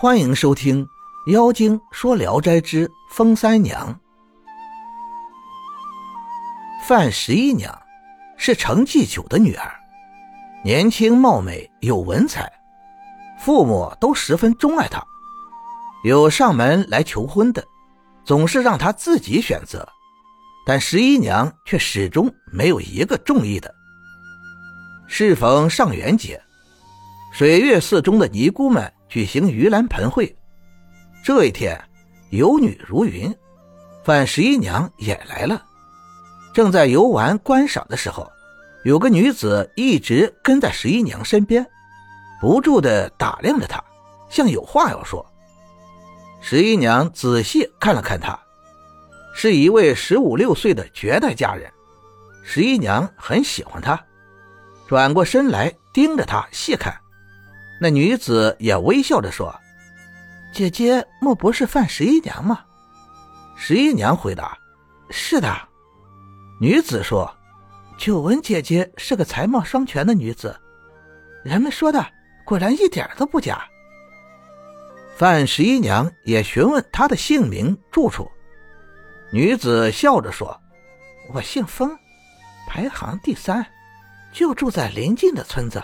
欢迎收听《妖精说聊斋之风三娘》。范十一娘是程继九的女儿，年轻貌美，有文采，父母都十分钟爱她。有上门来求婚的，总是让她自己选择，但十一娘却始终没有一个中意的。适逢上元节，水月寺中的尼姑们。举行盂兰盆会，这一天游女如云，范十一娘也来了。正在游玩观赏的时候，有个女子一直跟在十一娘身边，不住的打量着她，像有话要说。十一娘仔细看了看她，是一位十五六岁的绝代佳人。十一娘很喜欢她，转过身来盯着她细看。那女子也微笑着说：“姐姐莫不是范十一娘吗？”十一娘回答：“是的。”女子说：“久闻姐姐是个才貌双全的女子，人们说的果然一点都不假。”范十一娘也询问她的姓名、住处。女子笑着说：“我姓封，排行第三，就住在邻近的村子。”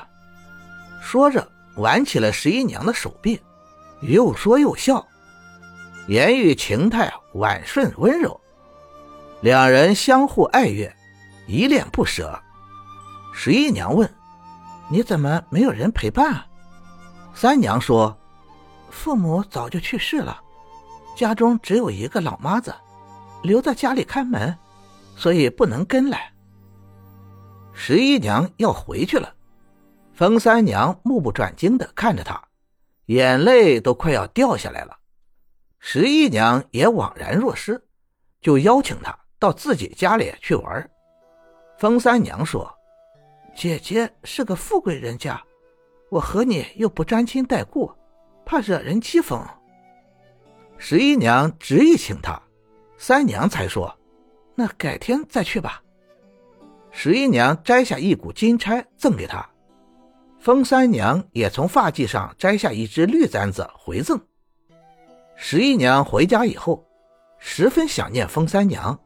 说着。挽起了十一娘的手臂，又说又笑，言语情态婉顺温柔，两人相互爱悦，依恋不舍。十一娘问：“你怎么没有人陪伴？”三娘说：“父母早就去世了，家中只有一个老妈子，留在家里看门，所以不能跟来。”十一娘要回去了。冯三娘目不转睛地看着他，眼泪都快要掉下来了。十一娘也惘然若失，就邀请他到自己家里去玩。冯三娘说：“姐姐是个富贵人家，我和你又不沾亲带故，怕惹人讥讽。”十一娘执意请他，三娘才说：“那改天再去吧。”十一娘摘下一股金钗赠给他。风三娘也从发髻上摘下一只绿簪子回赠。十一娘回家以后，十分想念风三娘，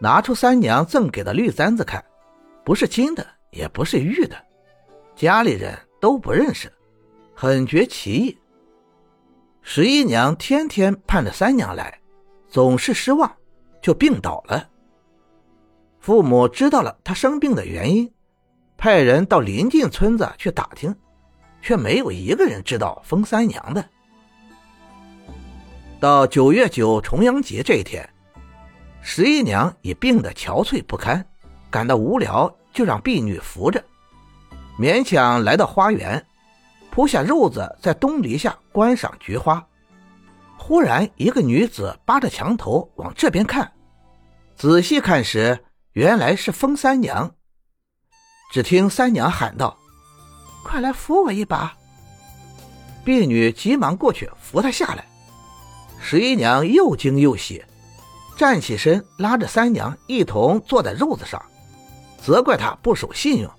拿出三娘赠给的绿簪子看，不是金的，也不是玉的，家里人都不认识，很觉奇异。十一娘天天盼着三娘来，总是失望，就病倒了。父母知道了她生病的原因。派人到邻近村子去打听，却没有一个人知道封三娘的。到九月九重阳节这一天，十一娘已病得憔悴不堪，感到无聊，就让婢女扶着，勉强来到花园，铺下褥子在东篱下观赏菊花。忽然，一个女子扒着墙头往这边看，仔细看时，原来是封三娘。只听三娘喊道：“快来扶我一把！”婢女急忙过去扶她下来。十一娘又惊又喜，站起身拉着三娘一同坐在褥子上，责怪她不守信用。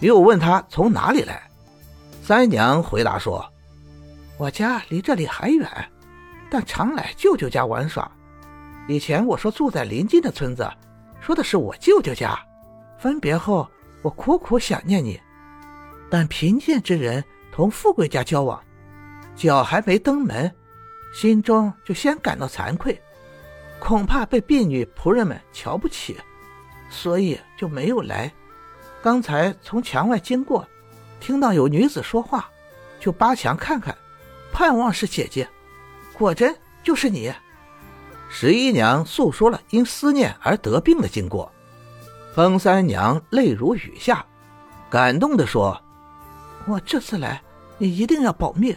又问她从哪里来。三娘回答说：“我家离这里还远，但常来舅舅家玩耍。以前我说住在邻近的村子，说的是我舅舅家。”分别后，我苦苦想念你，但贫贱之人同富贵家交往，脚还没登门，心中就先感到惭愧，恐怕被婢女仆人们瞧不起，所以就没有来。刚才从墙外经过，听到有女子说话，就扒墙看看，盼望是姐姐，果真就是你。十一娘诉说了因思念而得病的经过。风三娘泪如雨下，感动地说：“我这次来，你一定要保密，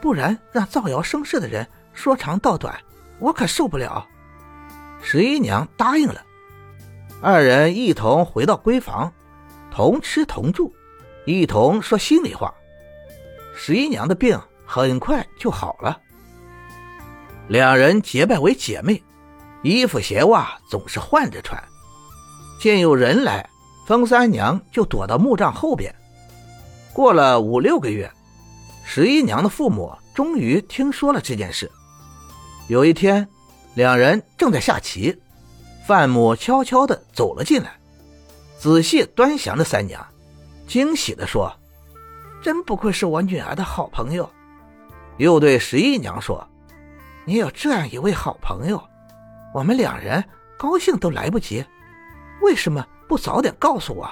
不然让造谣生事的人说长道短，我可受不了。”十一娘答应了，二人一同回到闺房，同吃同住，一同说心里话。十一娘的病很快就好了，两人结拜为姐妹，衣服鞋袜总是换着穿。见有人来，风三娘就躲到木杖后边。过了五六个月，十一娘的父母终于听说了这件事。有一天，两人正在下棋，范母悄悄地走了进来，仔细端详着三娘，惊喜地说：“真不愧是我女儿的好朋友。”又对十一娘说：“你有这样一位好朋友，我们两人高兴都来不及，为什么不早点告诉我？”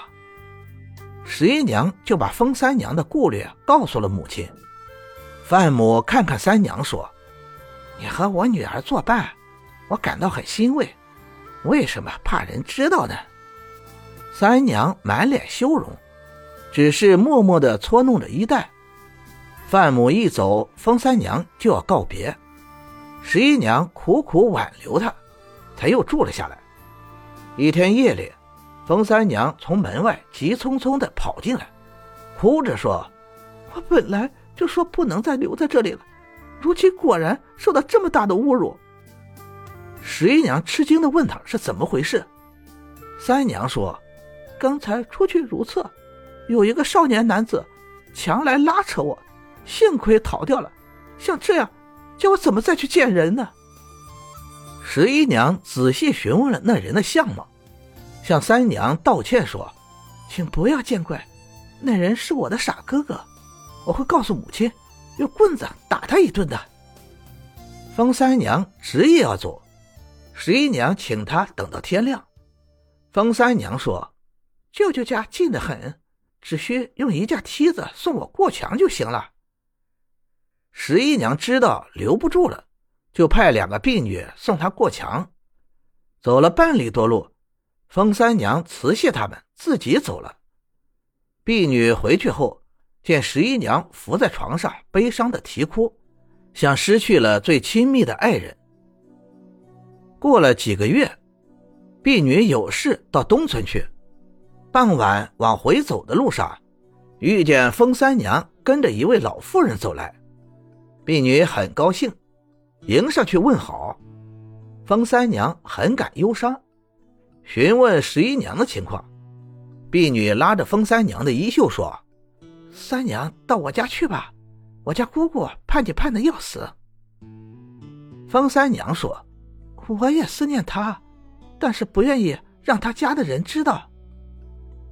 十一娘就把封三娘的顾虑告诉了母亲。范母看看三娘说：“你和我女儿作伴，我感到很欣慰。为什么怕人知道呢？”三娘满脸羞容，只是默默地搓弄着衣带。范母一走，封三娘就要告别，十一娘苦苦挽留她，才又住了下来。一天夜里，冯三娘从门外急匆匆地跑进来，哭着说：“我本来就说不能再留在这里了，如今果然受到这么大的侮辱。”十一娘吃惊地问她是怎么回事。三娘说：“刚才出去如厕，有一个少年男子强来拉扯我。”幸亏逃掉了，像这样，叫我怎么再去见人呢？十一娘仔细询问了那人的相貌，向三娘道歉说：“请不要见怪，那人是我的傻哥哥，我会告诉母亲，用棍子打他一顿的。”风三娘执意要走，十一娘请他等到天亮。风三娘说：“舅舅家近得很，只需用一架梯子送我过墙就行了。”十一娘知道留不住了，就派两个婢女送她过墙。走了半里多路，封三娘辞谢他们，自己走了。婢女回去后，见十一娘伏在床上，悲伤的啼哭，像失去了最亲密的爱人。过了几个月，婢女有事到东村去，傍晚往回走的路上，遇见封三娘跟着一位老妇人走来。婢女很高兴，迎上去问好。封三娘很感忧伤，询问十一娘的情况。婢女拉着封三娘的衣袖说：“三娘到我家去吧，我家姑姑盼你盼的要死。”封三娘说：“我也思念他，但是不愿意让他家的人知道。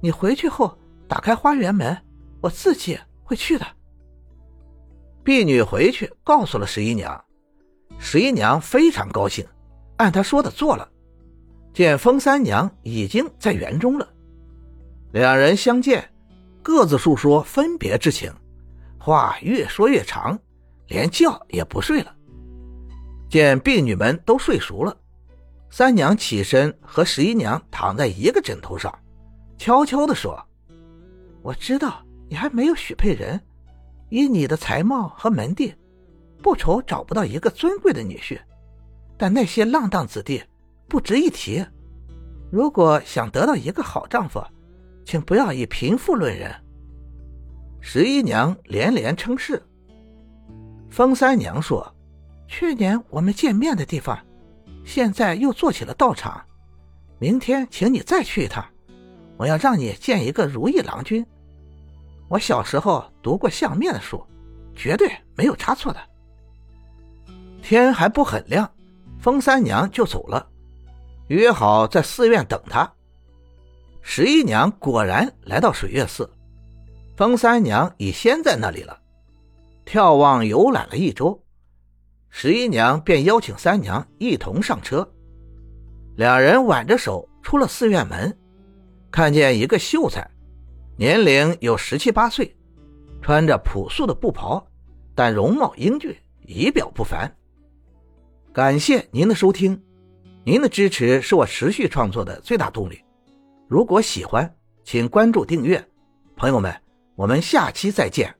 你回去后打开花园门，我自己会去的。”婢女回去告诉了十一娘，十一娘非常高兴，按她说的做了。见封三娘已经在园中了，两人相见，各自诉说分别之情，话越说越长，连觉也不睡了。见婢女们都睡熟了，三娘起身和十一娘躺在一个枕头上，悄悄地说：“我知道你还没有许配人。”以你的才貌和门第，不愁找不到一个尊贵的女婿，但那些浪荡子弟不值一提。如果想得到一个好丈夫，请不要以贫富论人。十一娘连连称是。风三娘说：“去年我们见面的地方，现在又做起了道场。明天请你再去一趟，我要让你见一个如意郎君。”我小时候读过相面的书，绝对没有差错的。天还不很亮，风三娘就走了，约好在寺院等他。十一娘果然来到水月寺，风三娘已先在那里了。眺望游览了一周，十一娘便邀请三娘一同上车。两人挽着手出了寺院门，看见一个秀才。年龄有十七八岁，穿着朴素的布袍，但容貌英俊，仪表不凡。感谢您的收听，您的支持是我持续创作的最大动力。如果喜欢，请关注订阅。朋友们，我们下期再见。